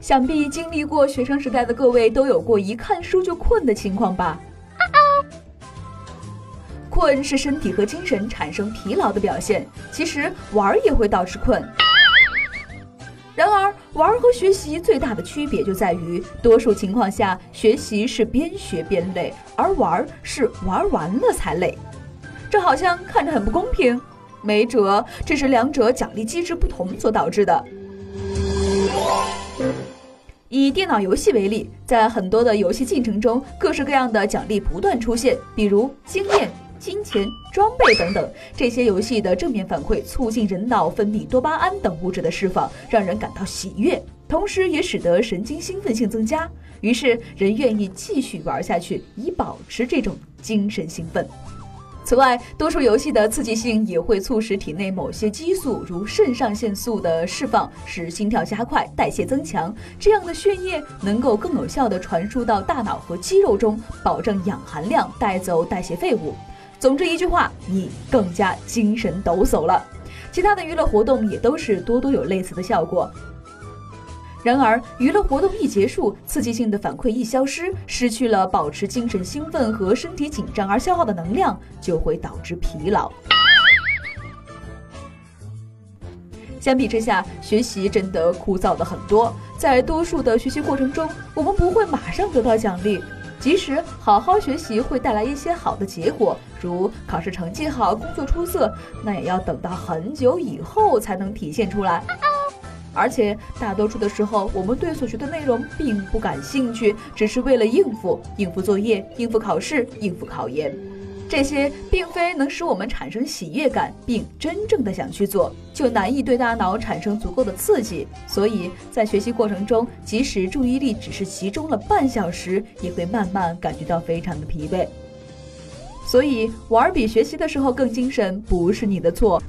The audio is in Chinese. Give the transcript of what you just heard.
想必经历过学生时代的各位都有过一看书就困的情况吧？困是身体和精神产生疲劳的表现，其实玩也会导致困。然而，玩和学习最大的区别就在于，多数情况下学习是边学边累，而玩是玩完了才累。这好像看着很不公平，没辙，这是两者奖励机制不同所导致的。以电脑游戏为例，在很多的游戏进程中，各式各样的奖励不断出现，比如经验、金钱、装备等等。这些游戏的正面反馈促进人脑分泌多巴胺等物质的释放，让人感到喜悦，同时也使得神经兴奋性增加，于是人愿意继续玩下去，以保持这种精神兴奋。此外，多数游戏的刺激性也会促使体内某些激素，如肾上腺素的释放，使心跳加快、代谢增强。这样的血液能够更有效地传输到大脑和肌肉中，保证氧含量，带走代谢废物。总之一句话，你更加精神抖擞了。其他的娱乐活动也都是多多有类似的效果。然而，娱乐活动一结束，刺激性的反馈一消失，失去了保持精神兴奋和身体紧张而消耗的能量，就会导致疲劳。相比之下，学习真的枯燥的很多。在多数的学习过程中，我们不会马上得到奖励，即使好好学习会带来一些好的结果，如考试成绩好、工作出色，那也要等到很久以后才能体现出来。而且大多数的时候，我们对所学的内容并不感兴趣，只是为了应付、应付作业、应付考试、应付考研，这些并非能使我们产生喜悦感，并真正的想去做，就难以对大脑产生足够的刺激。所以在学习过程中，即使注意力只是集中了半小时，也会慢慢感觉到非常的疲惫。所以玩比学习的时候更精神，不是你的错。